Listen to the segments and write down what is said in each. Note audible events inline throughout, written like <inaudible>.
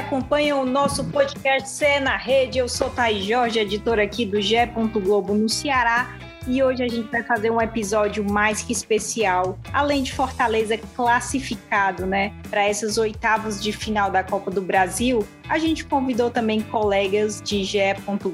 acompanham o nosso podcast Cé na Rede. Eu sou Thaís Jorge, editora aqui do Gé. Globo no Ceará. E hoje a gente vai fazer um episódio mais que especial, além de Fortaleza classificado, né, para essas oitavas de final da Copa do Brasil. A gente convidou também colegas de GE.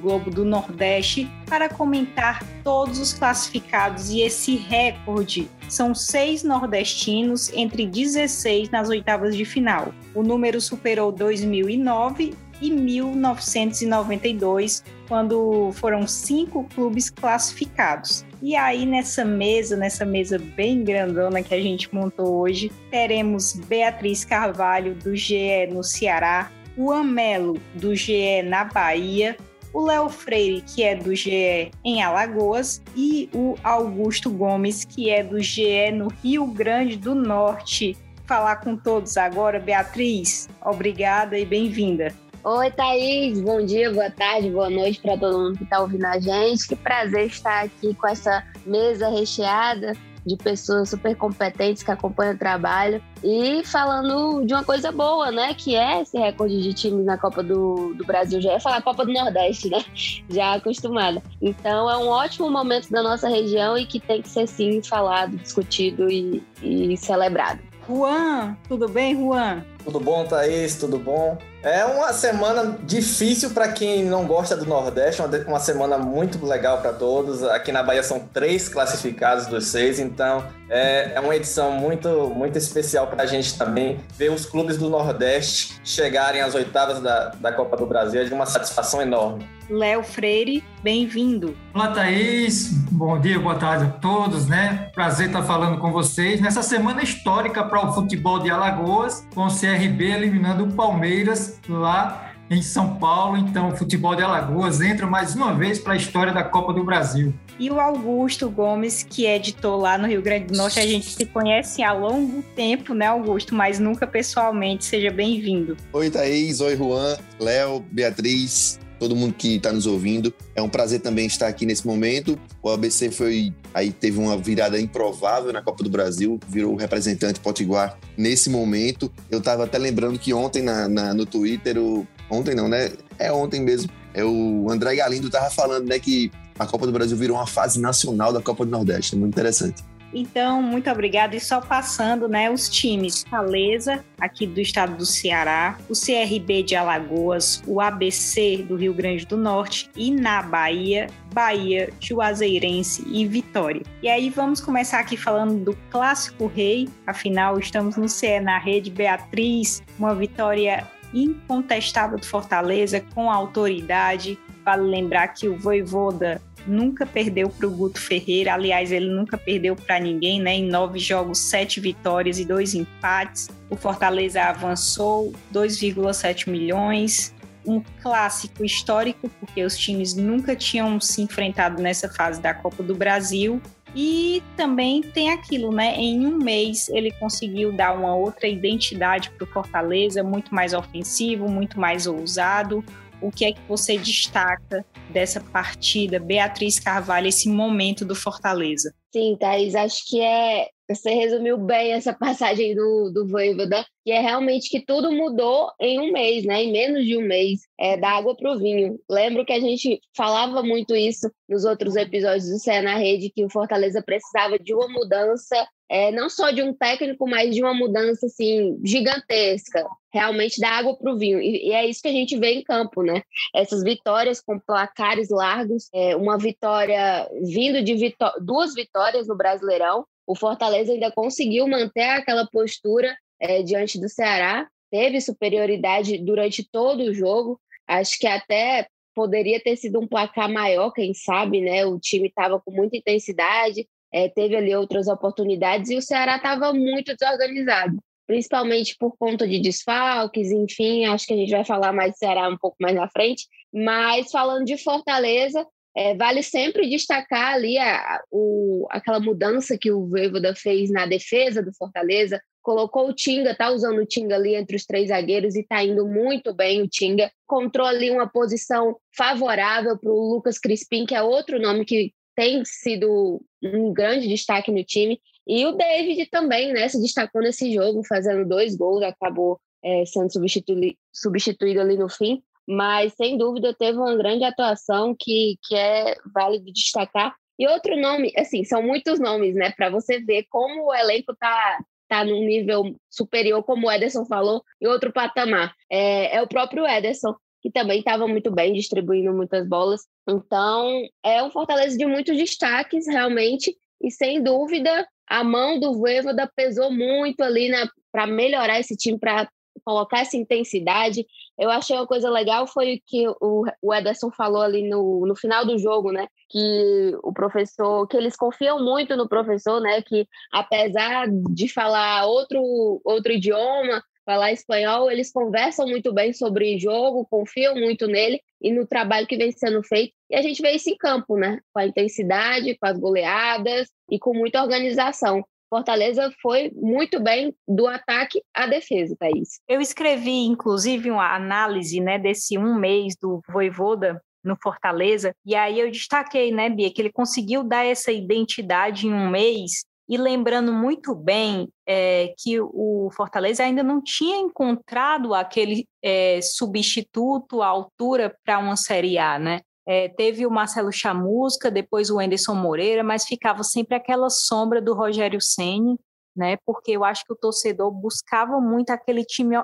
Globo do Nordeste para comentar todos os classificados e esse recorde. São seis nordestinos entre 16 nas oitavas de final. O número superou 2009 e 1992, quando foram cinco clubes classificados. E aí, nessa mesa, nessa mesa bem grandona que a gente montou hoje, teremos Beatriz Carvalho, do GE no Ceará, o Amelo, do GE na Bahia, o Léo Freire, que é do GE em Alagoas, e o Augusto Gomes, que é do GE no Rio Grande do Norte. Falar com todos agora, Beatriz, obrigada e bem-vinda. Oi, Thaís. Bom dia, boa tarde, boa noite para todo mundo que está ouvindo a gente. Que prazer estar aqui com essa mesa recheada de pessoas super competentes que acompanham o trabalho e falando de uma coisa boa, né? Que é esse recorde de times na Copa do, do Brasil. Já ia falar Copa do Nordeste, né? <laughs> Já acostumada. Então é um ótimo momento da nossa região e que tem que ser sim falado, discutido e, e celebrado. Juan, tudo bem, Juan? Tudo bom, Thaís? Tudo bom? É uma semana difícil para quem não gosta do Nordeste, uma, semana muito legal para todos. Aqui na Bahia são três classificados dos seis, então é, é uma edição muito, muito especial para a gente também. Ver os clubes do Nordeste chegarem às oitavas da, da Copa do Brasil é de uma satisfação enorme. Léo Freire, bem-vindo. Olá, Thaís. Bom dia, boa tarde a todos, né? Prazer estar falando com vocês nessa semana histórica para o futebol de Alagoas, com o CRB eliminando o Palmeiras lá em São Paulo. Então, o futebol de Alagoas entra mais uma vez para a história da Copa do Brasil. E o Augusto Gomes, que é editor lá no Rio Grande do Norte, a gente se conhece há longo tempo, né, Augusto? Mas nunca pessoalmente. Seja bem-vindo. Oi, Thaís. Oi, Juan, Léo, Beatriz todo mundo que está nos ouvindo. É um prazer também estar aqui nesse momento. O ABC foi aí teve uma virada improvável na Copa do Brasil, virou o representante potiguar nesse momento. Eu estava até lembrando que ontem na, na, no Twitter, o, ontem não, né? É ontem mesmo. É o André Galindo estava falando, né, que a Copa do Brasil virou uma fase nacional da Copa do Nordeste. É muito interessante. Então, muito obrigada. E só passando, né, os times Fortaleza, aqui do estado do Ceará, o CRB de Alagoas, o ABC do Rio Grande do Norte e na Bahia, Bahia, Juazeirense e Vitória. E aí vamos começar aqui falando do Clássico Rei, afinal estamos no CE na rede Beatriz, uma vitória incontestável do Fortaleza com autoridade. Vale lembrar que o Voivoda nunca perdeu para o Guto Ferreira. Aliás, ele nunca perdeu para ninguém, né? Em nove jogos, sete vitórias e dois empates. O Fortaleza avançou 2,7 milhões. Um clássico histórico, porque os times nunca tinham se enfrentado nessa fase da Copa do Brasil. E também tem aquilo, né? Em um mês ele conseguiu dar uma outra identidade para o Fortaleza, muito mais ofensivo, muito mais ousado o que é que você destaca dessa partida, Beatriz Carvalho, esse momento do Fortaleza? Sim, Thaís, acho que é. Você resumiu bem essa <laughs> passagem do, do Voivoda, que é realmente que tudo mudou em um mês, né? Em menos de um mês, é, da água para o vinho. Lembro que a gente falava muito isso nos outros episódios do Cé na Rede, que o Fortaleza precisava de uma mudança é, não só de um técnico, mas de uma mudança assim gigantesca, realmente da água para o vinho. E, e, é isso que a gente vê em campo, né? Essas vitórias com placares largos, é, uma vitória vindo de vitó duas vitórias no Brasileirão. O Fortaleza ainda conseguiu manter aquela postura é, diante do Ceará, teve superioridade durante todo o jogo. Acho que até poderia ter sido um placar maior, quem sabe, né? O time estava com muita intensidade, é, teve ali outras oportunidades e o Ceará estava muito desorganizado, principalmente por conta de desfalques, enfim, acho que a gente vai falar mais do Ceará um pouco mais na frente, mas falando de Fortaleza, é, vale sempre destacar ali a, o, aquela mudança que o Voivoda fez na defesa do Fortaleza, colocou o Tinga, tá usando o Tinga ali entre os três zagueiros e tá indo muito bem o Tinga. Encontrou ali uma posição favorável para o Lucas Crispim, que é outro nome que tem sido um grande destaque no time. E o David também, né, se destacou nesse jogo, fazendo dois gols, acabou é, sendo substituído, substituído ali no fim, mas sem dúvida teve uma grande atuação que, que é válido destacar. E outro nome, assim, são muitos nomes, né, para você ver como o elenco tá tá num nível superior, como o Ederson falou, e outro patamar. É, é o próprio Ederson, que também estava muito bem, distribuindo muitas bolas. Então, é um Fortaleza de muitos destaques, realmente, e sem dúvida, a mão do Voivoda pesou muito ali para melhorar esse time, para colocar essa intensidade. Eu achei uma coisa legal foi que o, o Ederson falou ali no, no final do jogo, né? Que o professor, que eles confiam muito no professor, né? Que apesar de falar outro, outro idioma, falar espanhol, eles conversam muito bem sobre jogo, confiam muito nele e no trabalho que vem sendo feito. E a gente vê isso em campo, né? Com a intensidade, com as goleadas e com muita organização. Fortaleza foi muito bem do ataque à defesa, Thaís. Eu escrevi, inclusive, uma análise né, desse um mês do Voivoda no Fortaleza, e aí eu destaquei, né, Bia, que ele conseguiu dar essa identidade em um mês e lembrando muito bem é, que o Fortaleza ainda não tinha encontrado aquele é, substituto à altura para uma Série A, né? É, teve o Marcelo Chamusca, depois o Anderson Moreira, mas ficava sempre aquela sombra do Rogério Ceni, né? Porque eu acho que o torcedor buscava muito aquele time,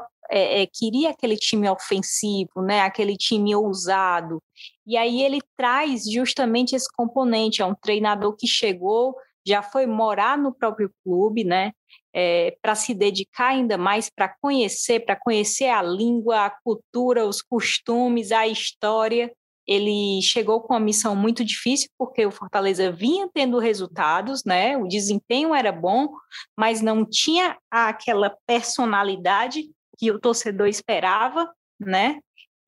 queria aquele time ofensivo, né? Aquele time ousado. E aí ele traz justamente esse componente. É um treinador que chegou, já foi morar no próprio clube, né? É, para se dedicar ainda mais para conhecer, para conhecer a língua, a cultura, os costumes, a história ele chegou com uma missão muito difícil, porque o Fortaleza vinha tendo resultados, né? O desempenho era bom, mas não tinha aquela personalidade que o torcedor esperava, né?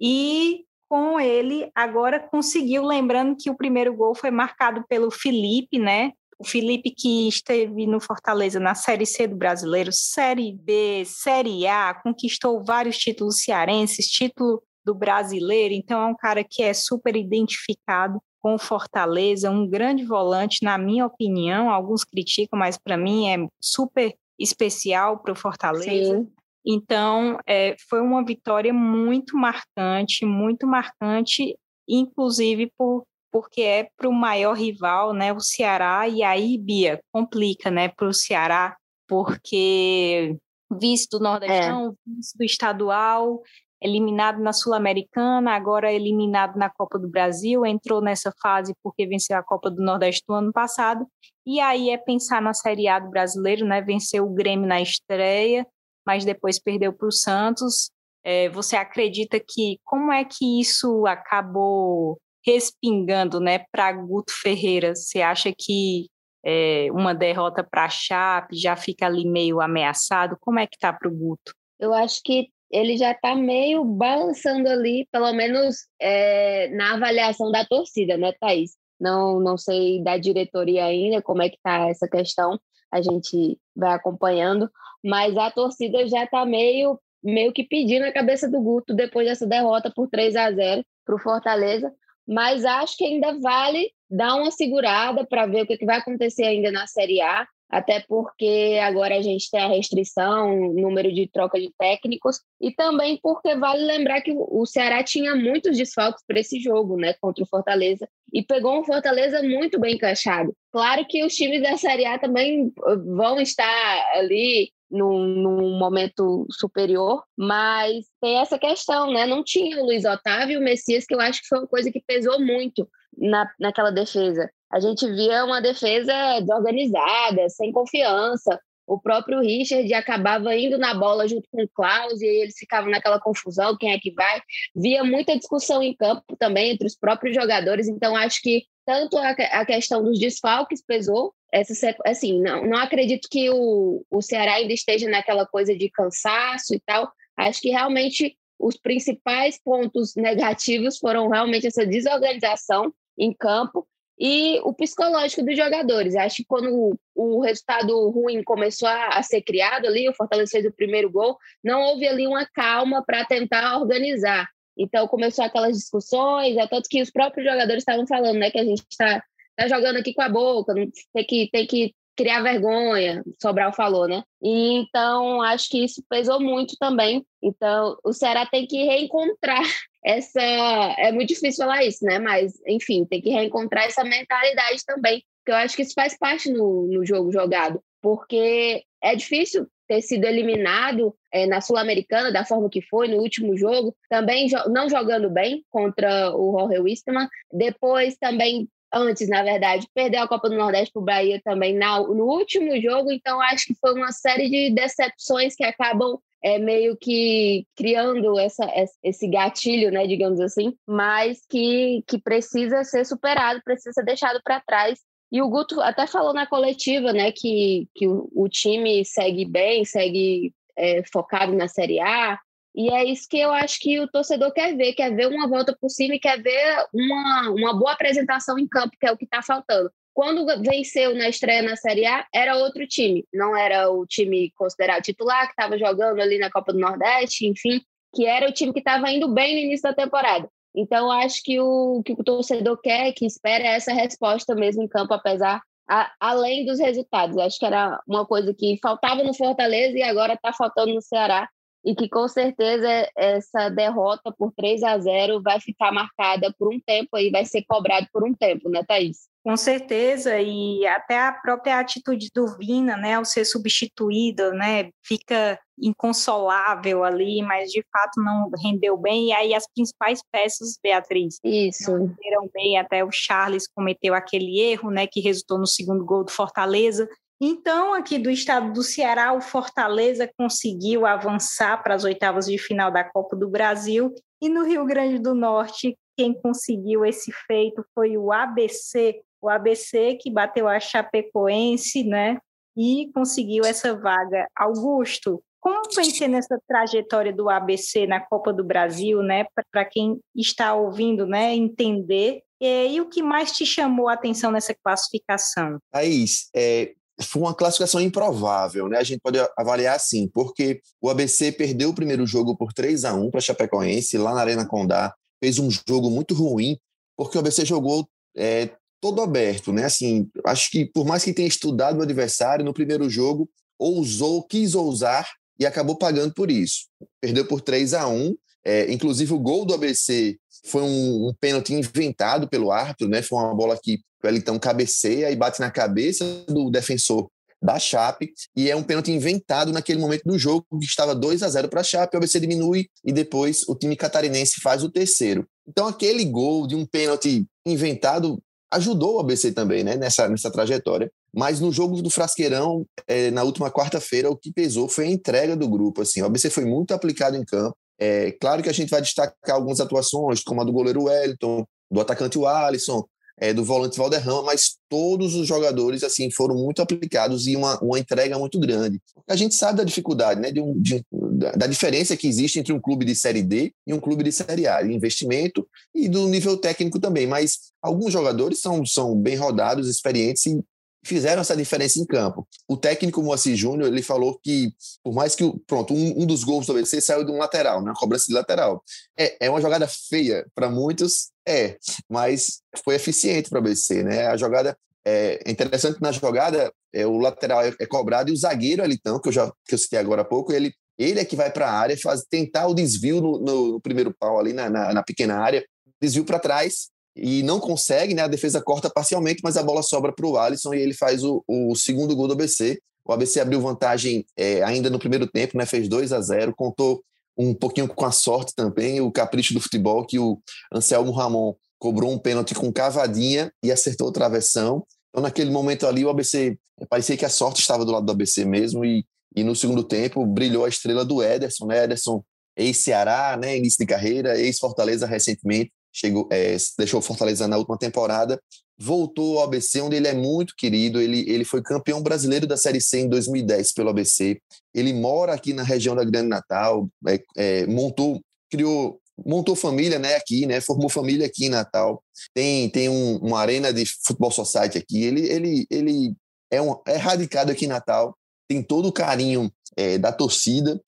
E com ele agora conseguiu, lembrando que o primeiro gol foi marcado pelo Felipe, né? O Felipe que esteve no Fortaleza na Série C do Brasileiro, Série B, Série A, conquistou vários títulos cearenses, título do brasileiro, então é um cara que é super identificado com o Fortaleza, um grande volante, na minha opinião. Alguns criticam, mas para mim é super especial para o Fortaleza. Sim. Então, é, foi uma vitória muito marcante, muito marcante, inclusive por, porque é para o maior rival, né, o Ceará, e aí, Bia, complica, né, para o Ceará, porque vice do Nordestão, é. vice do estadual, eliminado na Sul-Americana, agora eliminado na Copa do Brasil, entrou nessa fase porque venceu a Copa do Nordeste do ano passado, e aí é pensar na Série A do brasileiro, né? Venceu o Grêmio na estreia, mas depois perdeu para o Santos. É, você acredita que como é que isso acabou respingando, né, para Guto Ferreira? Você acha que é, uma derrota para a Chape já fica ali meio ameaçado? Como é que tá para o Guto? Eu acho que ele já está meio balançando ali, pelo menos é, na avaliação da torcida, né, Thaís? Não, não sei da diretoria ainda como é que está essa questão, a gente vai acompanhando, mas a torcida já está meio, meio que pedindo a cabeça do Guto depois dessa derrota por 3 a 0 para o Fortaleza, mas acho que ainda vale dar uma segurada para ver o que, que vai acontecer ainda na Série A até porque agora a gente tem a restrição, número de troca de técnicos, e também porque vale lembrar que o Ceará tinha muitos desfalques para esse jogo, né, contra o Fortaleza, e pegou um Fortaleza muito bem encaixado. Claro que os times da Série A também uh, vão estar ali num, num, momento superior, mas tem essa questão, né? Não tinha o Luiz Otávio e o Messias, que eu acho que foi uma coisa que pesou muito na, naquela defesa a gente via uma defesa desorganizada, sem confiança. O próprio Richard acabava indo na bola junto com o Klaus e eles ficavam naquela confusão, quem é que vai. Via muita discussão em campo também entre os próprios jogadores, então acho que tanto a, a questão dos desfalques pesou, essa, assim, não, não acredito que o, o Ceará ainda esteja naquela coisa de cansaço e tal, acho que realmente os principais pontos negativos foram realmente essa desorganização em campo e o psicológico dos jogadores. Acho que quando o, o resultado ruim começou a, a, ser criado ali, o Fortaleza fez o primeiro gol, não houve ali uma calma para tentar organizar. Então começou aquelas discussões, é tanto que os próprios jogadores estavam falando, né, que a gente está tá jogando aqui com a boca, tem que, tem que criar vergonha, Sobral falou, né? E, então, acho que isso pesou muito também. Então, o Ceará tem que reencontrar <laughs> essa. É muito difícil falar isso, né? Mas, enfim, tem que reencontrar essa mentalidade também. Porque eu acho que isso faz parte no, no jogo jogado. Porque é difícil ter sido eliminado é, na Sul-Americana da forma que foi no último jogo, também jo não jogando bem contra o Jorge Wisterman, depois também antes, na verdade, perdeu a Copa do Nordeste para o Bahia também na, no último jogo, então acho que foi uma série de decepções que acabam é, meio que criando essa, esse gatilho, né, digamos assim, mas que, que precisa ser superado, precisa ser deixado para trás. E o Guto até falou na coletiva, né, que, que o, o time segue bem, segue é, focado na Série A, e é isso que eu acho que o torcedor quer ver, quer ver uma volta por cima e quer ver uma, uma boa apresentação em campo, que é o que está faltando. Quando venceu na estreia na Série A, era outro time, não era o time considerado titular, que estava jogando ali na Copa do Nordeste, enfim, que era o time que estava indo bem no início da temporada. Então, acho que o que o torcedor quer, que espera, é essa resposta mesmo em campo, apesar a, além dos resultados. Acho que era uma coisa que faltava no Fortaleza e agora está faltando no Ceará e que com certeza essa derrota por 3 a 0 vai ficar marcada por um tempo e vai ser cobrado por um tempo, né, Thaís? Com certeza, e até a própria atitude do Vina, né, ao ser substituído, né, fica inconsolável ali, mas de fato não rendeu bem, e aí as principais peças, Beatriz, Isso. não renderam bem, até o Charles cometeu aquele erro, né, que resultou no segundo gol do Fortaleza, então, aqui do estado do Ceará, o Fortaleza conseguiu avançar para as oitavas de final da Copa do Brasil. E no Rio Grande do Norte, quem conseguiu esse feito foi o ABC, o ABC que bateu a Chapecoense, né? E conseguiu essa vaga. Augusto, como vem sendo essa trajetória do ABC na Copa do Brasil, né? Para quem está ouvindo, né, entender. E o que mais te chamou a atenção nessa classificação? Thaís, é, foi uma classificação improvável, né? A gente pode avaliar assim, porque o ABC perdeu o primeiro jogo por 3 a 1 para Chapecoense, lá na Arena Condá, fez um jogo muito ruim, porque o ABC jogou é, todo aberto, né? Assim, acho que por mais que tenha estudado o adversário, no primeiro jogo ousou, quis ousar e acabou pagando por isso. Perdeu por 3 a 1 é, inclusive o gol do ABC foi um, um pênalti inventado pelo árbitro, né? Foi uma bola que o Elitão cabeceia e bate na cabeça do defensor da Chape, e é um pênalti inventado naquele momento do jogo, que estava 2 a 0 para a Chape, o ABC diminui e depois o time catarinense faz o terceiro. Então aquele gol de um pênalti inventado ajudou o ABC também, né, nessa, nessa trajetória. Mas no jogo do Frasqueirão, é, na última quarta-feira, o que pesou foi a entrega do grupo. Assim, o ABC foi muito aplicado em campo. É claro que a gente vai destacar algumas atuações, como a do goleiro Wellington, do atacante o Alisson, é, do volante Valderrama, mas todos os jogadores assim foram muito aplicados e uma, uma entrega muito grande. A gente sabe da dificuldade, né, de um, de, da diferença que existe entre um clube de Série D e um clube de Série A, de investimento e do nível técnico também, mas alguns jogadores são, são bem rodados, experientes e fizeram essa diferença em campo. O técnico Moacir Júnior, ele falou que, por mais que, pronto, um, um dos gols do ABC saiu de um lateral, né, cobrança de lateral. É, é uma jogada feia para muitos, é, mas foi eficiente para o ABC, né? A jogada é interessante na jogada, é, o lateral é, é cobrado e o zagueiro Alitão, que eu já que eu citei agora há pouco, ele ele é que vai para a área faz tentar o desvio no, no, no primeiro pau ali na, na, na pequena área, desvio para trás e não consegue, né? A defesa corta parcialmente, mas a bola sobra para o Alisson e ele faz o, o, segundo gol do ABC. O ABC abriu vantagem é, ainda no primeiro tempo, né? Fez 2 a 0 contou um pouquinho com a sorte também, o capricho do futebol, que o Anselmo Ramon cobrou um pênalti com cavadinha e acertou a travessão. Então, naquele momento ali, o ABC parecia que a sorte estava do lado do ABC mesmo, e, e no segundo tempo brilhou a estrela do Ederson, né? Ederson, ex-Ceará, né? Início de carreira, ex-Fortaleza recentemente, chegou, é, deixou Fortaleza na última temporada, voltou ao ABC, onde ele é muito querido. Ele, ele foi campeão brasileiro da Série C em 2010 pelo ABC. Ele mora aqui na região da Grande Natal, é, é, montou, criou, montou família, né, aqui, né, formou família aqui em Natal. Tem, tem um, uma arena de futebol society aqui. Ele, ele, ele é, um, é radicado aqui em Natal. Tem todo o carinho é, da torcida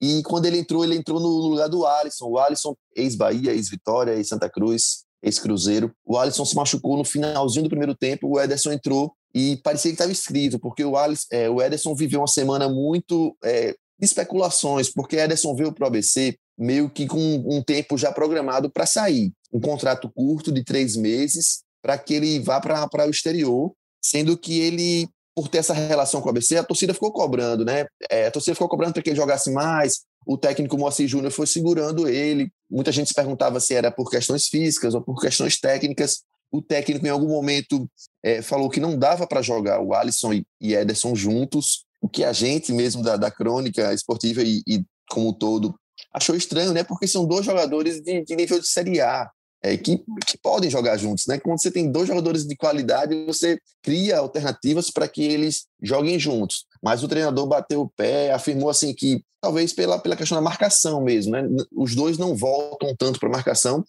e quando ele entrou, ele entrou no lugar do Alisson. O Alisson, ex-Bahia, ex-Vitória, ex-Santa Cruz, ex-Cruzeiro. O Alisson se machucou no finalzinho do primeiro tempo. O Ederson entrou e parecia que estava escrito, porque o, Alice, é, o Ederson viveu uma semana muito é, de especulações, porque Ederson veio para o ABC meio que com um tempo já programado para sair. Um contrato curto de três meses para que ele vá para o exterior, sendo que ele, por ter essa relação com o ABC, a torcida ficou cobrando, né? É, a torcida ficou cobrando para que ele jogasse mais, o técnico Moacir Júnior foi segurando ele. Muita gente se perguntava se era por questões físicas ou por questões técnicas. O técnico, em algum momento, é, falou que não dava para jogar o Alisson e Ederson juntos, o que a gente mesmo da, da crônica esportiva e, e como um todo achou estranho, né? Porque são dois jogadores de, de nível de Série A. É, que, que, podem jogar juntos, né? Quando você tem dois jogadores de qualidade, você cria alternativas para que eles joguem juntos. Mas o treinador bateu o pé, afirmou assim que talvez pela, pela questão da marcação mesmo, né? Os dois não voltam tanto para marcação,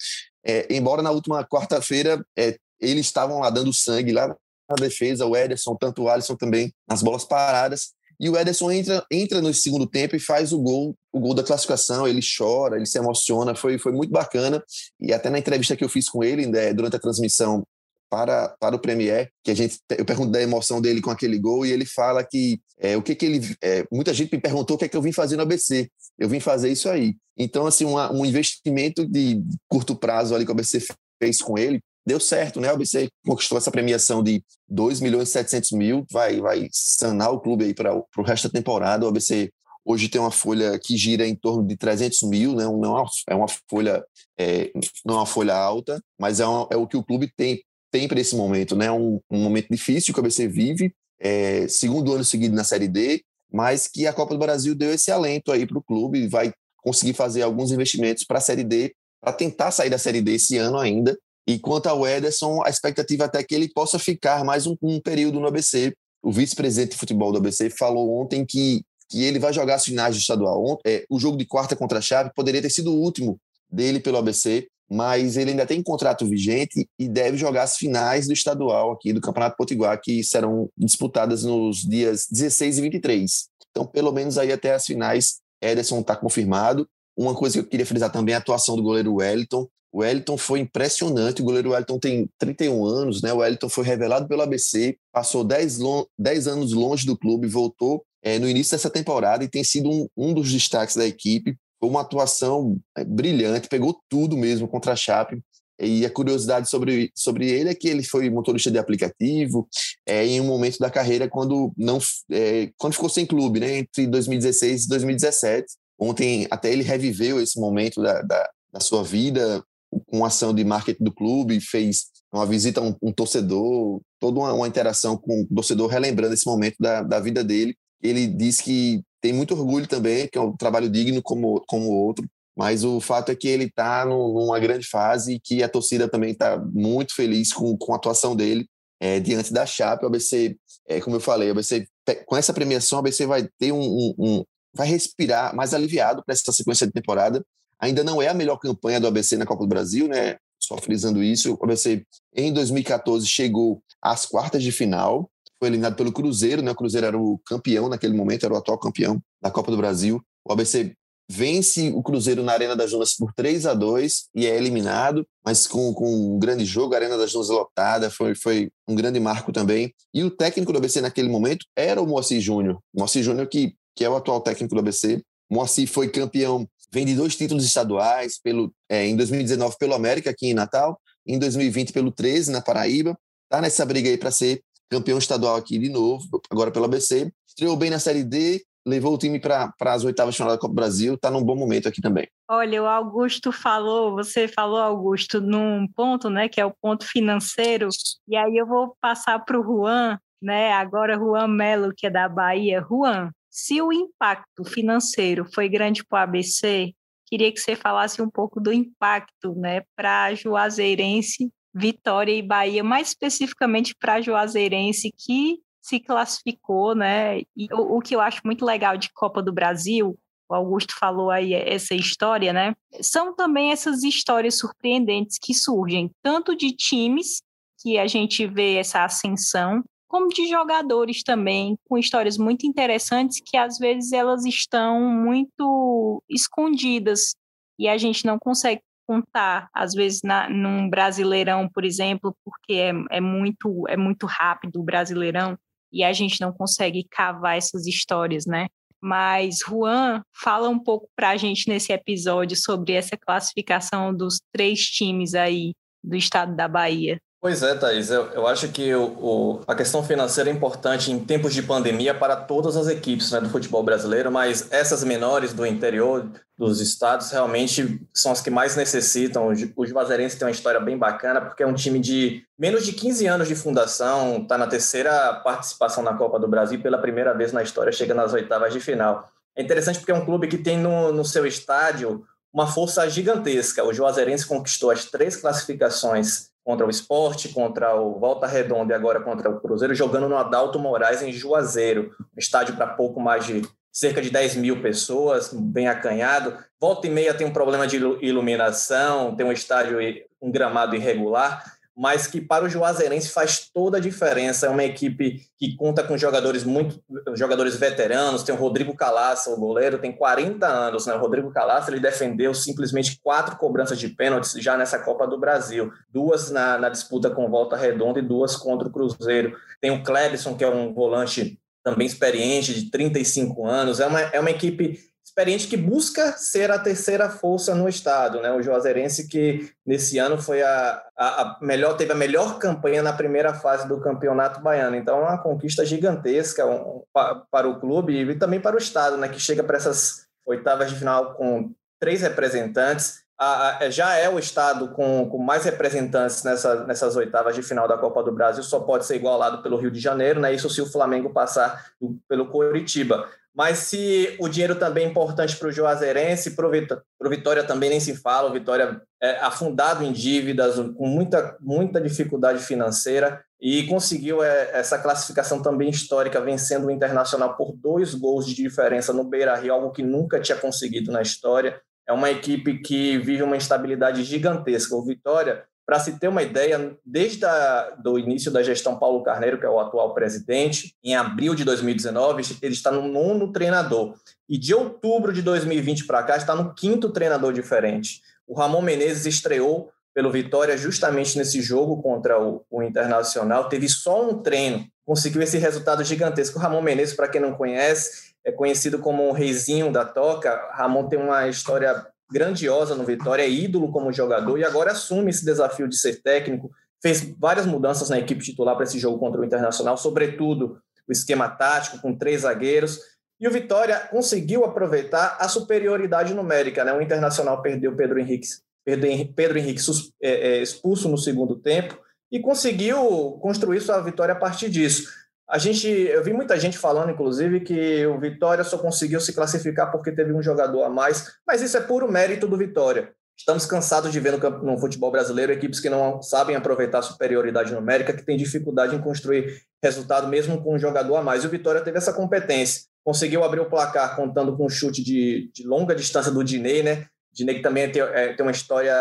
é, embora na última quarta-feira é, eles estavam lá dando sangue lá na defesa, o Ederson, tanto o Alisson também nas bolas paradas. E o Ederson entra, entra no segundo tempo e faz o gol, o gol da classificação. Ele chora, ele se emociona, foi, foi muito bacana. E até na entrevista que eu fiz com ele né, durante a transmissão para, para o Premier, que a gente eu pergunto da emoção dele com aquele gol e ele fala que é, o que que ele é, muita gente me perguntou o que é que eu vim fazer no ABC. Eu vim fazer isso aí. Então assim uma, um investimento de curto prazo ali que o ABC fez com ele deu certo, né? O ABC conquistou essa premiação de 2 milhões e 700 mil, vai, vai sanar o clube aí para o resto da temporada. O ABC hoje tem uma folha que gira em torno de 300 mil, né? Não é uma, é uma folha, é, não é uma folha alta, mas é, uma, é o que o clube tem, tem para esse momento, né? Um, um momento difícil que o ABC vive, é, segundo ano seguido na Série D, mas que a Copa do Brasil deu esse alento aí para o clube, vai conseguir fazer alguns investimentos para a Série D, para tentar sair da Série D esse ano ainda, e quanto ao Ederson, a expectativa até que ele possa ficar mais um, um período no ABC. O vice-presidente de futebol do ABC falou ontem que, que ele vai jogar as finais do estadual. É, o jogo de quarta contra a Chave poderia ter sido o último dele pelo ABC, mas ele ainda tem contrato vigente e deve jogar as finais do estadual aqui do Campeonato Potiguar, que serão disputadas nos dias 16 e 23. Então, pelo menos aí até as finais, Ederson está confirmado. Uma coisa que eu queria frisar também é a atuação do goleiro Wellington. O Wellington foi impressionante. O goleiro Wellington tem 31 anos, né? O Wellington foi revelado pelo ABC, passou 10, 10 anos longe do clube, voltou é, no início dessa temporada e tem sido um, um dos destaques da equipe. Foi uma atuação é, brilhante, pegou tudo mesmo contra a Chape. E a curiosidade sobre, sobre ele é que ele foi motorista de aplicativo é, em um momento da carreira quando não é, quando ficou sem clube, né? Entre 2016 e 2017. Ontem até ele reviveu esse momento da, da, da sua vida, com ação de marketing do clube, fez uma visita a um, um torcedor, toda uma, uma, interação com o torcedor, relembrando esse momento da, da vida dele. Ele diz que tem muito orgulho também, que é um trabalho digno como, como outro, mas o fato é que ele está numa grande fase e que a torcida também está muito feliz com, com a atuação dele é, diante da Chape. O ABC, é, como eu falei, o ABC, com essa premiação, o ABC vai ter um, um, um vai respirar mais aliviado para essa sequência de temporada Ainda não é a melhor campanha do ABC na Copa do Brasil, né? Só frisando isso, o ABC em 2014 chegou às quartas de final, foi eliminado pelo Cruzeiro, né? O Cruzeiro era o campeão naquele momento, era o atual campeão da Copa do Brasil. O ABC vence o Cruzeiro na Arena das Dunas por 3 a 2 e é eliminado, mas com, com um grande jogo, a Arena das Dunas lotada, foi, foi um grande marco também. E o técnico do ABC naquele momento era o Moacir Júnior. Moacir Júnior, que, que é o atual técnico do ABC. Moacir foi campeão vem de dois títulos estaduais, pelo, é, em 2019 pelo América, aqui em Natal, em 2020 pelo 13, na Paraíba. Está nessa briga aí para ser campeão estadual aqui de novo, agora pelo ABC. Estreou bem na Série D, levou o time para as oitavas de final da Copa do Brasil, está num bom momento aqui também. Olha, o Augusto falou, você falou, Augusto, num ponto, né, que é o ponto financeiro, e aí eu vou passar para o Juan, né, agora Juan Melo, que é da Bahia. Juan, se o impacto financeiro foi grande para o ABC, queria que você falasse um pouco do impacto né, para Juazeirense, Vitória e Bahia, mais especificamente para Juazeirense, que se classificou, né? E o, o, que eu acho muito legal de Copa do Brasil, o Augusto falou aí essa história, né? São também essas histórias surpreendentes que surgem, tanto de times que a gente vê essa ascensão, como de jogadores também, com histórias muito interessantes que às vezes elas estão muito escondidas e a gente não consegue despontar, às vezes na, num brasileirão, por exemplo, porque é, é, muito, é muito rápido o brasileirão e a gente não consegue cavar essas histórias, né? Mas, Juan, fala um pouco para a gente nesse episódio sobre essa classificação dos três times aí do estado da Bahia. Pois é, Thaís. Eu, eu acho que o, o, a questão financeira é importante em tempos de pandemia para todas as equipes né, do futebol brasileiro, mas essas menores do interior dos estados realmente são as que mais necessitam. O Juazeirense tem uma história bem bacana, porque é um time de menos de 15 anos de fundação, está na terceira participação na Copa do Brasil, pela primeira vez na história chega nas oitavas de final. É interessante porque é um clube que tem no, no seu estádio uma força gigantesca. O Juazeirense conquistou as três classificações contra o esporte, contra o Volta Redonda e agora contra o Cruzeiro, jogando no Adalto Moraes em Juazeiro, um estádio para pouco mais de cerca de 10 mil pessoas, bem acanhado. Volta e meia tem um problema de iluminação, tem um estádio, um gramado irregular mas que para o Juazeirense faz toda a diferença. É uma equipe que conta com jogadores muito jogadores veteranos, tem o Rodrigo Calaça, o goleiro, tem 40 anos, né? O Rodrigo Calaça, ele defendeu simplesmente quatro cobranças de pênaltis já nessa Copa do Brasil, duas na, na disputa com Volta Redonda e duas contra o Cruzeiro. Tem o Clebson, que é um volante também experiente, de 35 anos. É uma, é uma equipe experiente que busca ser a terceira força no estado, né? O Juazeirense que nesse ano foi a, a, a, melhor teve a melhor campanha na primeira fase do Campeonato Baiano. Então é uma conquista gigantesca um, pa, para o clube e também para o estado, né? Que chega para essas oitavas de final com três representantes. A, já é o estado com, com mais representantes nessa, nessas oitavas de final da Copa do Brasil, só pode ser igualado pelo Rio de Janeiro, né? Isso se o Flamengo passar pelo Coritiba. Mas se o dinheiro também é importante para o Juazeirense, para o Vitória também nem se fala, o Vitória é afundado em dívidas, com muita, muita dificuldade financeira, e conseguiu é, essa classificação também histórica, vencendo o Internacional por dois gols de diferença no Beira-Rio, algo que nunca tinha conseguido na história. É uma equipe que vive uma instabilidade gigantesca. O Vitória para se ter uma ideia, desde o início da gestão Paulo Carneiro, que é o atual presidente, em abril de 2019, ele está no nono treinador. E de outubro de 2020 para cá, está no quinto treinador diferente. O Ramon Menezes estreou pelo Vitória justamente nesse jogo contra o, o Internacional. Teve só um treino, conseguiu esse resultado gigantesco. O Ramon Menezes, para quem não conhece, é conhecido como o reizinho da toca. Ramon tem uma história grandiosa no Vitória, é ídolo como jogador e agora assume esse desafio de ser técnico. Fez várias mudanças na equipe titular para esse jogo contra o Internacional, sobretudo o esquema tático com três zagueiros. E o Vitória conseguiu aproveitar a superioridade numérica. Né? O Internacional perdeu Pedro Henrique, Pedro Henrique é, é, expulso no segundo tempo e conseguiu construir sua vitória a partir disso. A gente, eu vi muita gente falando, inclusive, que o Vitória só conseguiu se classificar porque teve um jogador a mais, mas isso é puro mérito do Vitória. Estamos cansados de ver no, no futebol brasileiro equipes que não sabem aproveitar a superioridade numérica, que têm dificuldade em construir resultado mesmo com um jogador a mais. E o Vitória teve essa competência. Conseguiu abrir o placar contando com um chute de, de longa distância do Dinei, né? Dinei que também tem, é, tem uma história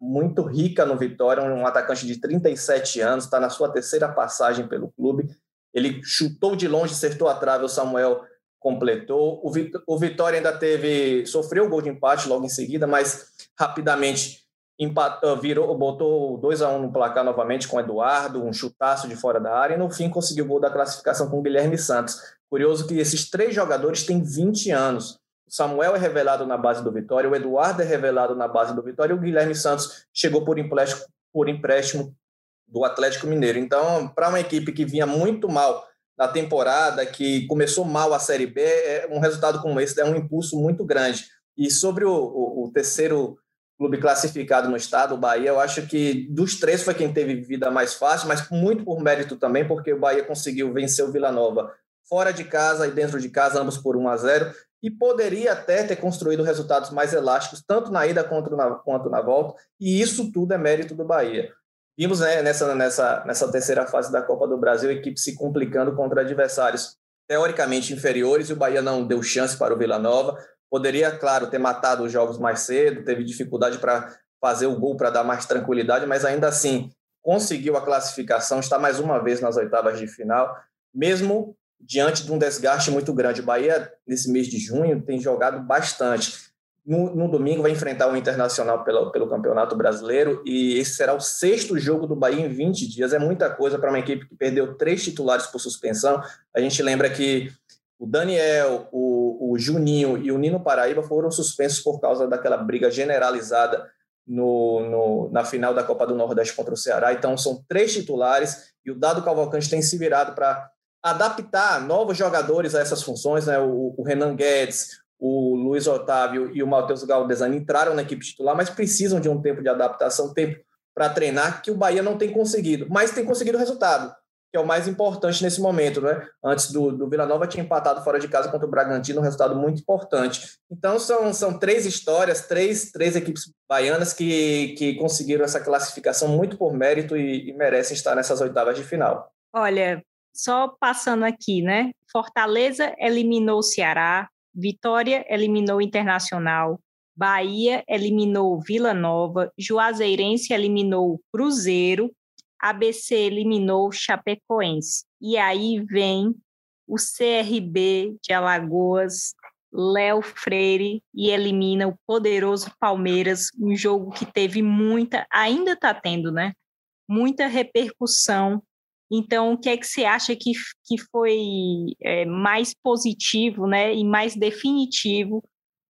muito rica no Vitória, um atacante de 37 anos, está na sua terceira passagem pelo clube ele chutou de longe, acertou a trave, o Samuel completou. O, Vitória ainda teve. sofreu o gol de empate logo em seguida, mas rapidamente empatou, virou, botou 2 a 1 um no placar novamente com o Eduardo, um chutaço de fora da área, e no fim conseguiu o gol da classificação com o Guilherme Santos. Curioso que esses três jogadores têm 20 anos. O Samuel é revelado na base do Vitória, o Eduardo é revelado na base do Vitória e o Guilherme Santos chegou por empréstimo, por empréstimo do Atlético Mineiro. Então, para uma equipe que vinha muito mal na temporada, que começou mal a Série B, é, um resultado como esse é um impulso muito grande. E sobre o, o, o terceiro clube classificado no estado, o Bahia, eu acho que dos três foi quem teve vida mais fácil, mas muito por mérito também, porque o Bahia conseguiu vencer o Vila Nova fora de casa e dentro de casa, ambos por 1 a 0 e poderia até ter construído resultados mais elásticos, tanto na ida quanto na, quanto na volta, e isso tudo é mérito do Bahia. Vimos né, nessa, nessa, nessa terceira fase da Copa do Brasil a equipe se complicando contra adversários teoricamente inferiores e o Bahia não deu chance para o Vila Nova. Poderia, claro, ter matado os jogos mais cedo, teve dificuldade para fazer o gol para dar mais tranquilidade, mas ainda assim conseguiu a classificação, está mais uma vez nas oitavas de final, mesmo diante de um desgaste muito grande. O Bahia, nesse mês de junho, tem jogado bastante no, no, domingo vai enfrentar o Internacional pelo, pelo Campeonato Brasileiro e esse será o sexto jogo do Bahia em 20 dias. É muita coisa para uma equipe que perdeu três titulares por suspensão. A gente lembra que o Daniel, o, o Juninho e o Nino Paraíba foram suspensos por causa daquela briga generalizada no, no, na final da Copa do Nordeste contra o Ceará. Então, são três titulares e o Dado Cavalcante tem se virado para adaptar novos jogadores a essas funções. Né? O, o, Renan Guedes, o Luiz Otávio e o Matheus Galdesani entraram na equipe titular, mas precisam de um tempo de adaptação, tempo para treinar, que o Bahia não tem conseguido, mas tem conseguido resultado que é o mais importante nesse momento, né? Antes do, do Vila Nova tinha empatado fora de casa contra o Bragantino, um resultado muito importante. Então são, são três histórias, três, três equipes baianas que, que conseguiram essa classificação muito por mérito e, e merecem estar nessas oitavas de final. Olha, só passando aqui, né? Fortaleza eliminou o Ceará, Vitória eliminou Internacional, Bahia eliminou Vila Nova, Juazeirense eliminou Cruzeiro, ABC eliminou Chapecoense. E aí vem o CRB de Alagoas, Léo Freire e elimina o poderoso Palmeiras, um jogo que teve muita, ainda está tendo, né? Muita repercussão. Então, o que é que você acha que, que foi é, mais positivo, né, e mais definitivo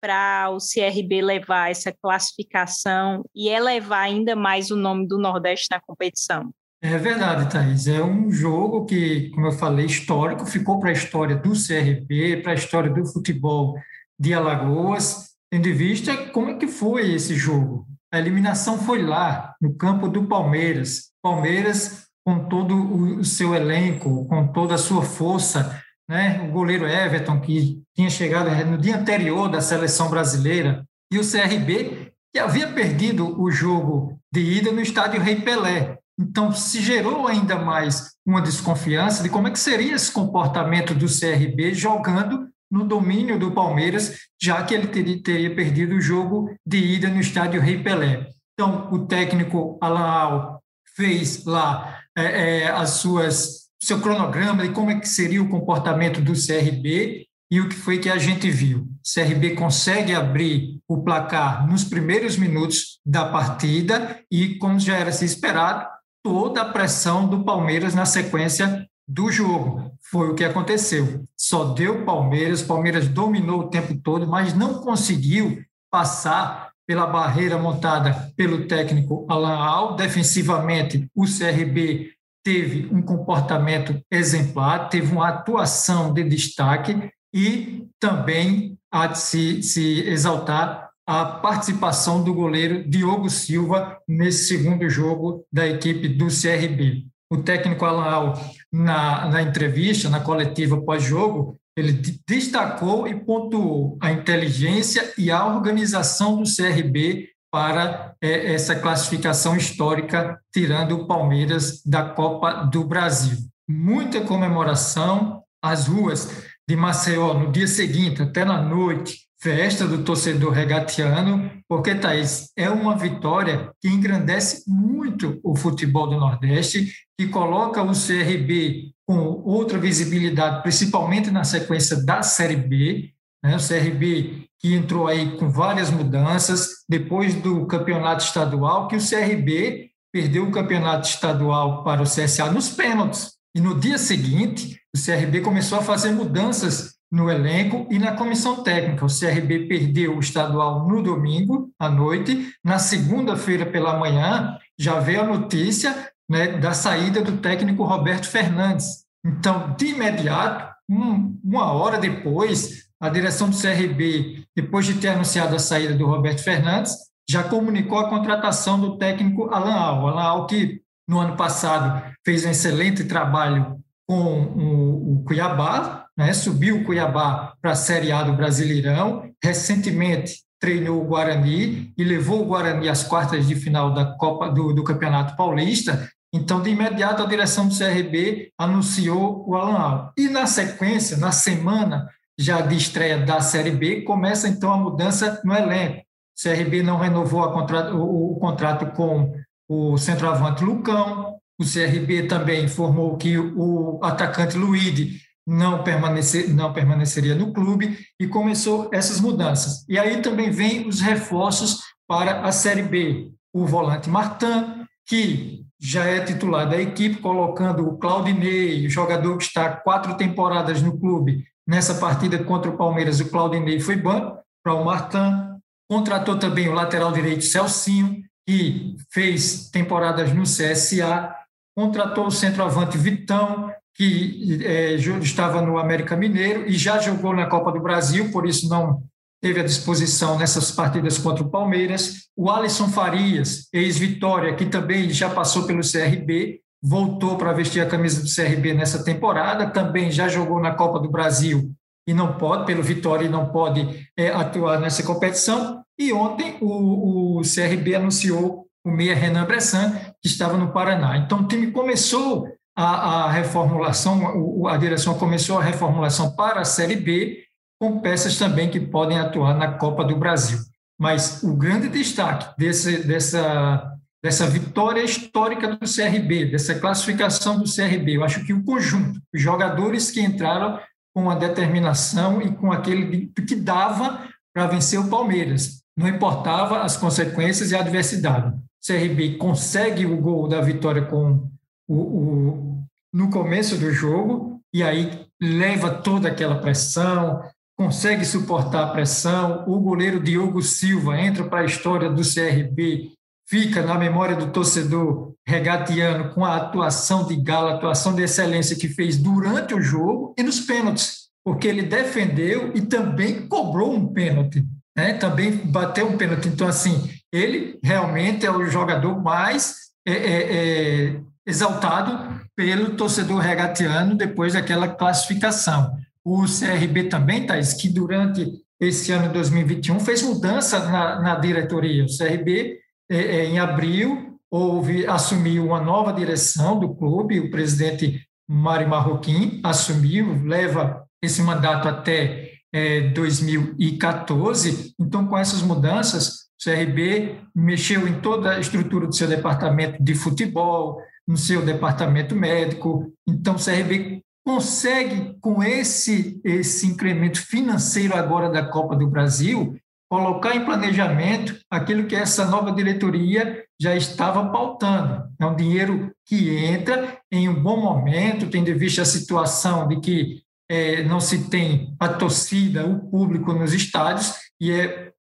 para o CRB levar essa classificação e elevar ainda mais o nome do Nordeste na competição? É verdade, Thaís. É um jogo que, como eu falei, histórico, ficou para a história do CRB, para a história do futebol de Alagoas, tendo em vista como é que foi esse jogo. A eliminação foi lá, no campo do Palmeiras. Palmeiras, com todo o seu elenco, com toda a sua força, né? o goleiro Everton, que tinha chegado no dia anterior da seleção brasileira, e o CRB, que havia perdido o jogo de ida no estádio Rei Pelé. Então, se gerou ainda mais uma desconfiança de como é que seria esse comportamento do CRB jogando no domínio do Palmeiras, já que ele teria, teria perdido o jogo de ida no estádio Rei Pelé. Então, o técnico Alan Al fez lá é, é, as suas seu cronograma de como é que seria o comportamento do CRB e o que foi que a gente viu. O CRB consegue abrir o placar nos primeiros minutos da partida e, como já era se esperado, toda a pressão do Palmeiras na sequência do jogo. Foi o que aconteceu. Só deu Palmeiras, Palmeiras dominou o tempo todo, mas não conseguiu passar pela barreira montada pelo técnico Alan Al. Defensivamente, o CRB teve um comportamento exemplar, teve uma atuação de destaque e também há de se, se exaltar a participação do goleiro Diogo Silva nesse segundo jogo da equipe do CRB. O técnico Alan Al, na, na entrevista, na coletiva pós-jogo, ele destacou e pontuou a inteligência e a organização do CRB para é, essa classificação histórica, tirando o Palmeiras da Copa do Brasil. Muita comemoração, as ruas de Maceió no dia seguinte, até na noite, festa do torcedor regatiano, porque, Thaís, é uma vitória que engrandece muito o futebol do Nordeste, que coloca o CRB com outra visibilidade, principalmente na sequência da Série B, né? o CRB que entrou aí com várias mudanças, depois do campeonato estadual, que o CRB perdeu o campeonato estadual para o CSA nos pênaltis. E no dia seguinte, o CRB começou a fazer mudanças no elenco e na comissão técnica. O CRB perdeu o estadual no domingo à noite. Na segunda-feira pela manhã já veio a notícia né, da saída do técnico Roberto Fernandes. Então, de imediato, um, uma hora depois, a direção do CRB, depois de ter anunciado a saída do Roberto Fernandes, já comunicou a contratação do técnico Alan Al. Alan Al, que no ano passado fez um excelente trabalho com o, Cuiabá, né? subiu o Cuiabá para a Série A do Brasileirão, recentemente treinou o Guarani e levou o Guarani às quartas de final da Copa do, do Campeonato Paulista. Então, de imediato, a direção do CRB anunciou o Alan Al. E na sequência, na semana já de estreia da Série B, começa então a mudança no elenco. O CRB não renovou contrato, o, o contrato com o centroavante Lucão, o CRB também informou que o atacante Luíde não, permanecer, não permaneceria no clube e começou essas mudanças. E aí também vem os reforços para a Série B. O volante Martin, que já é titular da equipe, colocando o Claudinei, o jogador que está quatro temporadas no clube. Nessa partida contra o Palmeiras, o Claudinei foi banco para o Martin. Contratou também o lateral direito Celcinho, que fez temporadas no CSA. Contratou o centroavante Vitão, que é, estava no América Mineiro e já jogou na Copa do Brasil, por isso não teve a disposição nessas partidas contra o Palmeiras. O Alisson Farias, ex-Vitória, que também já passou pelo CRB, voltou para vestir a camisa do CRB nessa temporada, também já jogou na Copa do Brasil e não pode, pelo Vitória, e não pode é, atuar nessa competição. E ontem o, o CRB anunciou o meia Renan Bressan, que estava no Paraná. Então o time começou a, a reformulação, a direção começou a reformulação para a Série B, com peças também que podem atuar na Copa do Brasil. Mas o grande destaque desse, dessa, dessa vitória histórica do CRB, dessa classificação do CRB, eu acho que o conjunto, os jogadores que entraram com a determinação e com aquele que dava para vencer o Palmeiras. Não importava as consequências e a adversidade. O CRB consegue o gol da vitória com o, o, no começo do jogo e aí leva toda aquela pressão, consegue suportar a pressão. O goleiro Diogo Silva entra para a história do CRB, fica na memória do torcedor regatiano com a atuação de gala, atuação de excelência que fez durante o jogo e nos pênaltis, porque ele defendeu e também cobrou um pênalti, né? também bateu um pênalti. Então, assim, ele realmente é o jogador mais é, é, é, exaltado pelo torcedor regatiano depois daquela classificação. O CRB também, Thais, que durante esse ano 2021 fez mudança na, na diretoria. O CRB, é, é, em abril, houve, assumiu uma nova direção do clube, o presidente Mário Marroquim assumiu, leva esse mandato até é, 2014. Então, com essas mudanças, o CRB mexeu em toda a estrutura do seu departamento de futebol, no seu departamento médico. Então, o CRB consegue, com esse, esse incremento financeiro agora da Copa do Brasil, colocar em planejamento aquilo que essa nova diretoria já estava pautando. É um dinheiro que entra em um bom momento, tendo em vista a situação de que é, não se tem a torcida, o público nos estádios, e é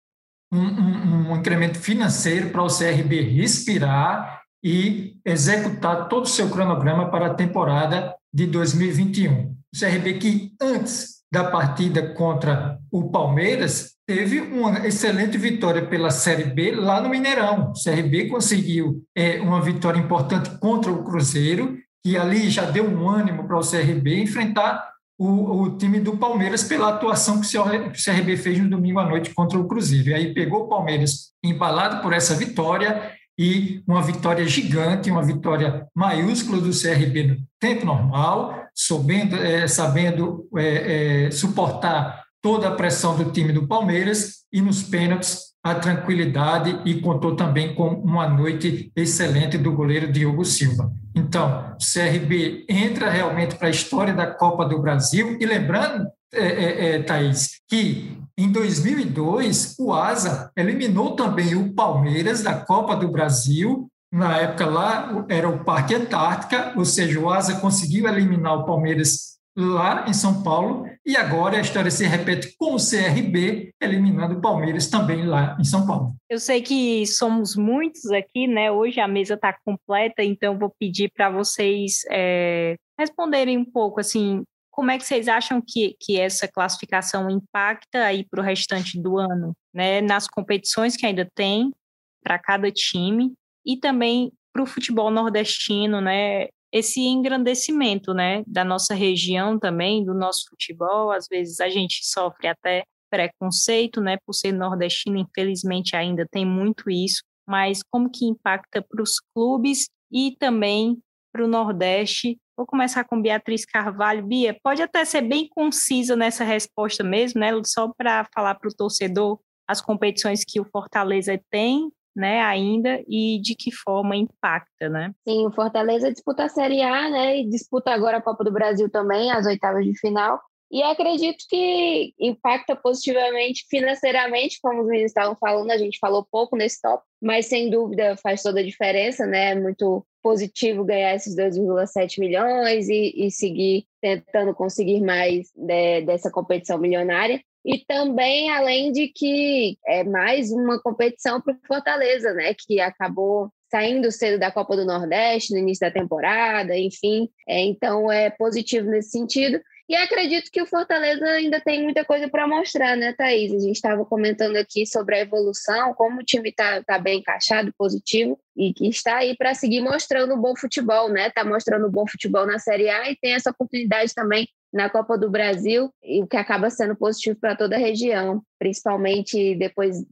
um, um, um incremento financeiro para o CRB respirar e executar todo o seu cronograma para a temporada de 2021. O CRB que antes da partida contra o Palmeiras teve uma excelente vitória pela Série B lá no Mineirão. O CRB conseguiu é, uma vitória importante contra o Cruzeiro, que ali já deu um ânimo para o CRB enfrentar o, o, time do Palmeiras pela atuação que o CRB fez no domingo à noite contra o Cruzeiro. E aí pegou o Palmeiras embalado por essa vitória e uma vitória gigante, uma vitória maiúscula do CRB no tempo normal, sabendo, é, sabendo é, é, suportar toda a pressão do time do Palmeiras e nos pênaltis a tranquilidade e contou também com uma noite excelente do goleiro Diogo Silva. Então, o CRB entra realmente para a história da Copa do Brasil e lembrando, é, é, é, Thaís, que em 2002, o Asa eliminou também o Palmeiras da Copa do Brasil. Na época lá era o Parque Antártica, ou seja, o Asa conseguiu eliminar o Palmeiras lá em São Paulo e agora a história se repete com o CRB eliminando o Palmeiras também lá em São Paulo. Eu sei que somos muitos aqui, né? Hoje a mesa está completa, então vou pedir para vocês é, responderem um pouco assim como é que vocês acham que, que essa classificação impacta aí para o restante do ano, né? Nas competições que ainda tem para cada time e também para o futebol nordestino, né? Esse engrandecimento, né, da nossa região também, do nosso futebol. Às vezes a gente sofre até preconceito, né, por ser nordestino. Infelizmente ainda tem muito isso. Mas como que impacta para os clubes e também para o Nordeste Vou começar com Beatriz Carvalho. Bia, pode até ser bem concisa nessa resposta mesmo, né? Só para falar para o torcedor as competições que o Fortaleza tem né, ainda e de que forma impacta, né? Sim, o Fortaleza disputa a Série A, né, e disputa agora a Copa do Brasil também, as oitavas de final. E acredito que impacta positivamente financeiramente, como os meninos estavam falando, a gente falou pouco nesse top, mas sem dúvida faz toda a diferença, né? É muito positivo ganhar esses 2,7 milhões e, e, seguir tentando conseguir mais de, dessa competição milionária. E também, além de que é mais uma competição para o Fortaleza, né? Que acabou saindo cedo da Copa do Nordeste no início da temporada, enfim. É, então é positivo nesse sentido. E acredito que o Fortaleza ainda tem muita coisa para mostrar, né, Thaís? A gente estava comentando aqui sobre a evolução, como o time está tá bem encaixado, positivo, e que está aí para seguir mostrando bom futebol, né? Está mostrando bom futebol na Série A e tem essa oportunidade também na Copa do Brasil, e o que acaba sendo positivo para toda a região, principalmente depois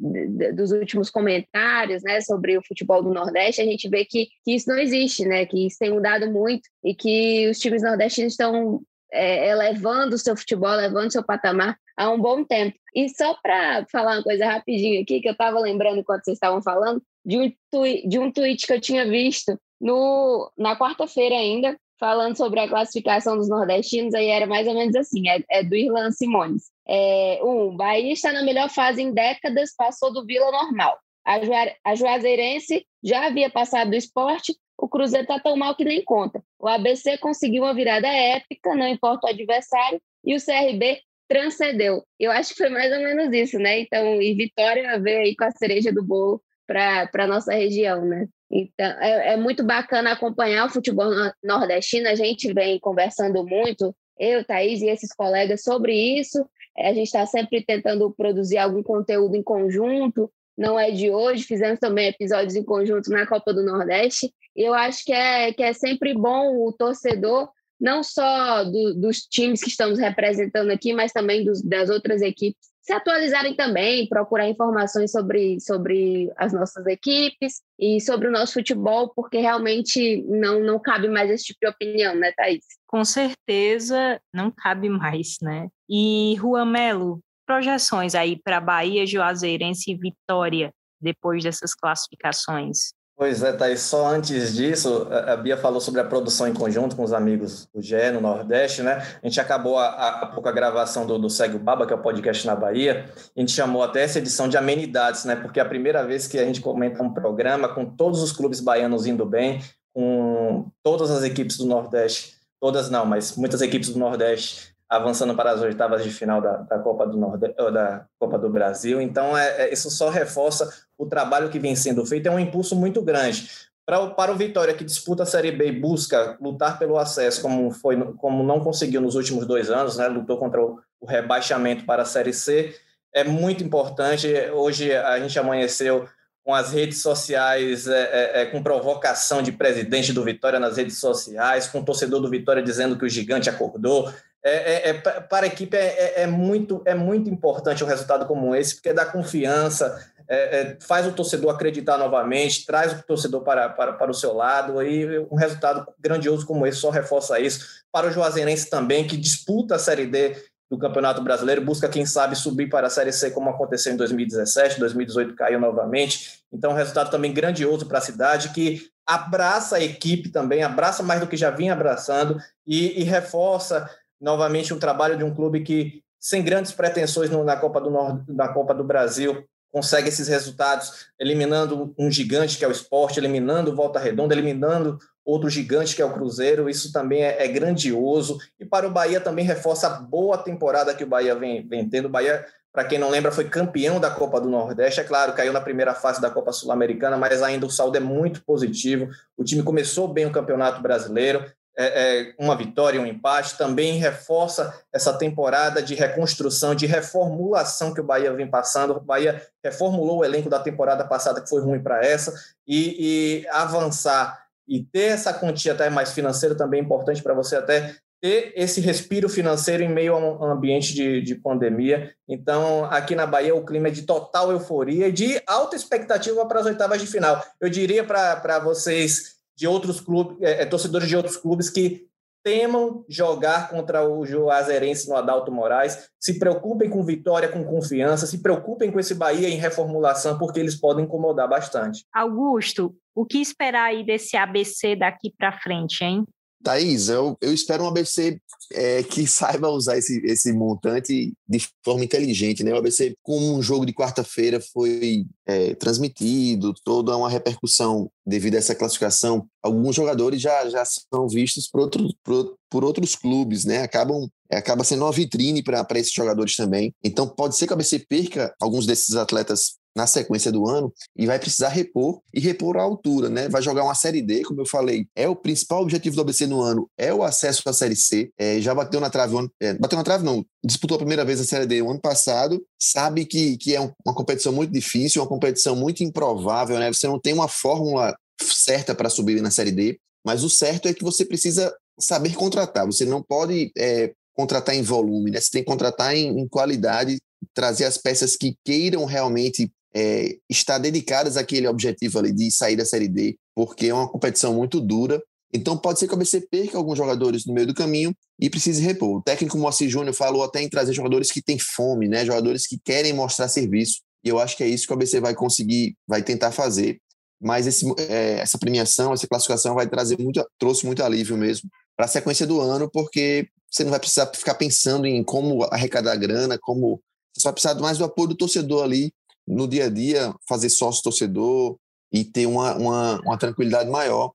dos últimos comentários né, sobre o futebol do Nordeste, a gente vê que, que isso não existe, né, que isso tem mudado muito e que os times nordestinos estão é, elevando o seu futebol, elevando o seu patamar há um bom tempo. E só para falar uma coisa rapidinho aqui, que eu estava lembrando enquanto vocês estavam falando, de um, tweet, de um tweet que eu tinha visto no, na quarta-feira ainda, falando sobre a classificação dos nordestinos, aí era mais ou menos assim, é, é do Irlan Simões. É, um, Bahia está na melhor fase em décadas, passou do Vila normal. A, Ju, a Juazeirense já havia passado do esporte, o Cruzeiro está tão mal que nem conta. O ABC conseguiu uma virada épica, não importa o adversário, e o CRB transcendeu. Eu acho que foi mais ou menos isso, né? Então, e Vitória veio aí com a cereja do bolo para a nossa região, né? Então, é, é, muito bacana acompanhar o futebol nordestino. A gente vem conversando muito, eu, Thaís e esses colegas, sobre isso. A gente está sempre tentando produzir algum conteúdo em conjunto. Não é de hoje, fizemos também episódios em conjunto na Copa do Nordeste. Eu acho que é, que é sempre bom o torcedor, não só do, dos times que estamos representando aqui, mas também dos, das outras equipes, se atualizarem também, procurar informações sobre, sobre as nossas equipes e sobre o nosso futebol, porque realmente não, não cabe mais esse tipo de opinião, né, Thaís? Com certeza não cabe mais, né? E, Juan Melo, projeções aí para Bahia, Juazeirense e Vitória depois dessas classificações? Pois é, Thaís, só antes disso, a Bia falou sobre a produção em conjunto com os amigos do GE no Nordeste, né? A gente acabou há pouco a gravação do, do Segue o Baba, que é o podcast na Bahia, a gente chamou até essa edição de amenidades, né? Porque é a primeira vez que a gente comenta um programa com todos os clubes baianos indo bem, com todas as equipes do Nordeste, todas não, mas muitas equipes do Nordeste avançando para as oitavas de final da, da Copa do Nord... da Copa do Brasil. Então, é, é, isso só reforça o trabalho que vem sendo feito, é um impulso muito grande. Para o, para o Vitória, que disputa a Série B e busca lutar pelo acesso, como, foi, como não conseguiu nos últimos dois anos, né? lutou contra o, o rebaixamento para a Série C, é muito importante. Hoje a gente amanheceu com as redes sociais, é, é, é, com provocação de presidente do Vitória nas redes sociais, com o torcedor do Vitória dizendo que o gigante acordou. É, é, é para a equipe é, muito, é muito importante um resultado como esse, porque dá confiança, faz o torcedor acreditar novamente, traz o torcedor para, para, para o seu lado, e um resultado grandioso como esse só reforça isso. Para o Juazeirense também, que disputa a Série D do Campeonato Brasileiro, busca, quem sabe, subir para a Série C, como aconteceu em 2017, 2018 caiu novamente. Então, um resultado também grandioso para a cidade, que abraça a equipe também, abraça mais do que já vinha abraçando e, e reforça novamente o trabalho de um clube que, sem grandes pretensões na, Copa do Nord, na Copa do Brasil, consegue esses resultados, eliminando um gigante que é o esporte, eliminando o Volta Redonda, eliminando outro gigante que é o Cruzeiro, isso também é, é, grandioso. E para o Bahia também reforça a boa temporada que o Bahia vem, vem tendo. O Bahia, para quem não lembra, foi campeão da Copa do Nordeste. É claro, caiu na primeira fase da Copa Sul-Americana, mas ainda o saldo é muito positivo. O time começou bem o Campeonato Brasileiro. É, é uma vitória, um empate, também reforça essa temporada de reconstrução, de reformulação que o Bahia vem passando. O Bahia reformulou o elenco da temporada passada, que foi ruim para essa, e, e avançar e ter essa quantia até mais financeira também é importante para você até ter esse respiro financeiro em meio a um ambiente de, de pandemia. Então, aqui na Bahia, o clima é de total euforia e de alta expectativa para as oitavas de final. Eu diria para vocês de outros clubes, é, é, torcedores de outros clubes, que temam jogar contra o Juazeirense no Adalto Moraes, se preocupem com vitória, com confiança, se preocupem com esse Bahia em reformulação, porque eles podem incomodar bastante. Augusto, o que esperar aí desse ABC daqui para frente, hein? Thaís, eu, eu espero um ABC é, que <laughs> saiba usar esse, esse montante de forma inteligente. Né? O ABC, como um jogo de quarta-feira foi é, transmitido, toda uma repercussão devido a essa classificação, alguns jogadores já, já são vistos por, outro, por, por outros clubes, né? acabam acaba sendo uma vitrine para esses jogadores também. Então, pode ser que o ABC perca alguns desses atletas na sequência do ano e vai precisar repor e repor a altura, né? Vai jogar uma Série D, como eu falei, é o principal objetivo do ABC no ano, é o acesso à Série C. É, já bateu na trave, é, bateu na trave não, disputou a primeira vez a Série D no ano passado, sabe que, que é um, uma competição muito difícil, uma competição muito improvável, né? Você não tem uma fórmula certa para subir na Série D, mas o certo é que você precisa saber contratar, você não pode é, contratar em volume, né? Você tem que contratar em, em qualidade, trazer as peças que queiram realmente é, estar dedicadas àquele objetivo ali de sair da Série D, porque é uma competição muito dura. Então pode ser que o ABC perca alguns jogadores no meio do caminho e precise repor. O técnico Moacir Júnior falou até em trazer jogadores que têm fome, né? jogadores que querem mostrar serviço. E eu acho que é isso que o ABC vai conseguir, vai tentar fazer. Mas esse, é, essa premiação, essa classificação vai trazer muito, trouxe muito alívio mesmo para a sequência do ano, porque você não vai precisar ficar pensando em como arrecadar grana, como você só vai precisar mais do apoio do torcedor ali no dia a dia, fazer sócio torcedor e ter uma, uma, uma tranquilidade maior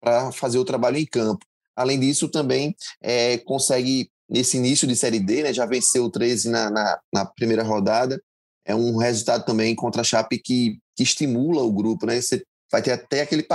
para fazer o trabalho em campo. Além disso, também é, consegue, nesse início de Série D, né, já venceu o 13 na, na, na, primeira rodada, é um resultado também contra a Chape que, que estimula o grupo, né? Você vai ter até aquele,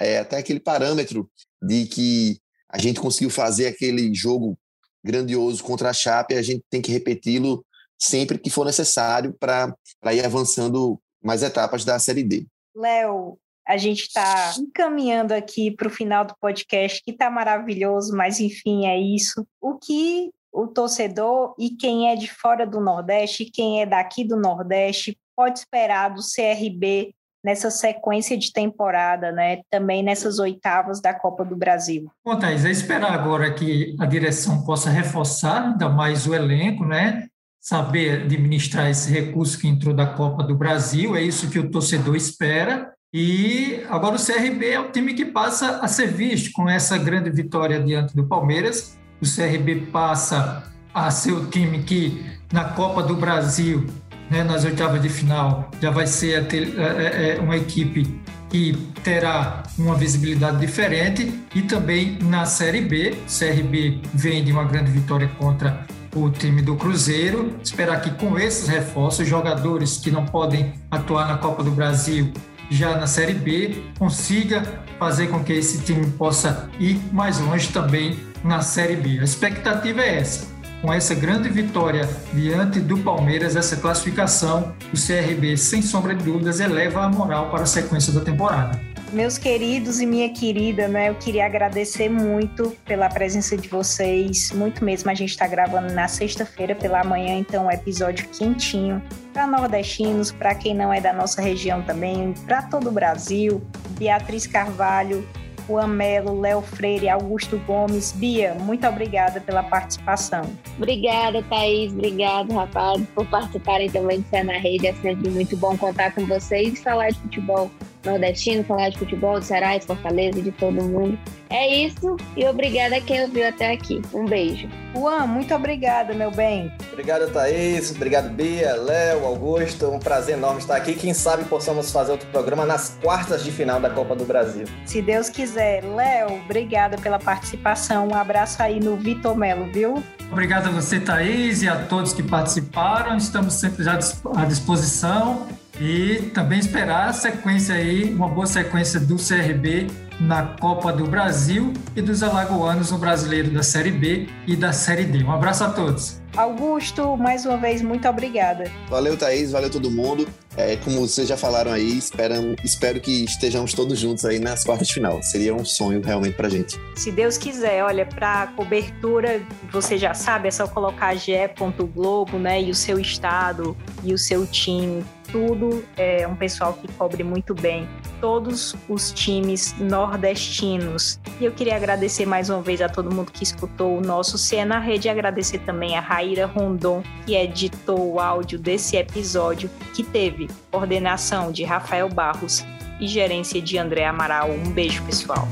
é, até aquele parâmetro de que a gente conseguiu fazer aquele jogo grandioso contra a Chape, a gente tem que repeti-lo sempre que for necessário para ir avançando mais etapas da Série D. Léo, a gente está encaminhando aqui para o final do podcast, que está maravilhoso, mas enfim, é isso. O que o torcedor e quem é de fora do Nordeste, quem é daqui do Nordeste, pode esperar do CRB nessa sequência de temporada, né? Também nessas oitavas da Copa do Brasil. Bom, Thais, é esperar agora que a direção possa reforçar ainda mais o elenco, né? Saber administrar esse recurso que entrou da Copa do Brasil, é isso que o torcedor espera. E agora o CRB é o time que passa a ser visto com essa grande vitória diante do Palmeiras. O CRB passa a ser o time que na Copa do Brasil, né, nas oitavas de final, já vai ser é, é, uma equipe que terá uma visibilidade diferente e também na Série B. O CRB vem de uma grande vitória contra o time do Cruzeiro. Esperar que com esses reforços, jogadores que não podem atuar na Copa do Brasil já na Série B, consiga fazer com que esse time possa ir mais longe também na Série B. A expectativa é essa. Com essa grande vitória diante do Palmeiras, essa classificação, o CRB, sem sombra de dúvidas, eleva a moral para a sequência da temporada. Meus queridos e minha querida, né? Eu queria agradecer muito pela presença de vocês, muito mesmo. A gente está gravando na sexta-feira pela manhã, então um episódio quentinho para nordestinos, para quem não é da nossa região também, para todo o Brasil. Beatriz Carvalho, Juan Melo, Léo Freire, Augusto Gomes. Bia, muito obrigada pela participação. Obrigada, Thaís. Obrigado, rapaz, por participarem também de Fé na Rede. É sempre muito bom contar com vocês e falar de futebol nordestino, falar de futebol, de Ceará, de Fortaleza, de todo mundo. É isso e obrigada a quem ouviu até aqui. Um beijo. Juan, muito obrigada, meu bem. Obrigado, Thaís. Obrigado, Bia, Léo, Augusto. Um prazer enorme estar aqui. Quem sabe possamos fazer outro programa nas quartas de final da Copa do Brasil. Se Deus quiser. Léo, obrigada pela participação. Um abraço aí no Vitor Melo, viu? Obrigado a você, Thaís, e a todos que participaram. Estamos sempre já à disposição. E também esperar a sequência aí, uma boa sequência do CRB na Copa do Brasil e dos alagoanos no Brasileiro da Série B e da Série D. Um abraço a todos. Augusto, mais uma vez, muito obrigada. Valeu, Thaís, valeu todo mundo. É, como vocês já falaram aí, espero que estejamos todos juntos aí nas quartas de final. Seria um sonho realmente pra gente. Se Deus quiser, olha, pra cobertura, você já sabe, é só colocar ge.globo, né? E o seu estado e o seu time. Tudo é um pessoal que cobre muito bem todos os times nordestinos. E eu queria agradecer mais uma vez a todo mundo que escutou o nosso Cena Rede e agradecer também a Raíra Rondon, que editou o áudio desse episódio, que teve Ordenação coordenação de Rafael Barros e gerência de André Amaral. Um beijo, pessoal.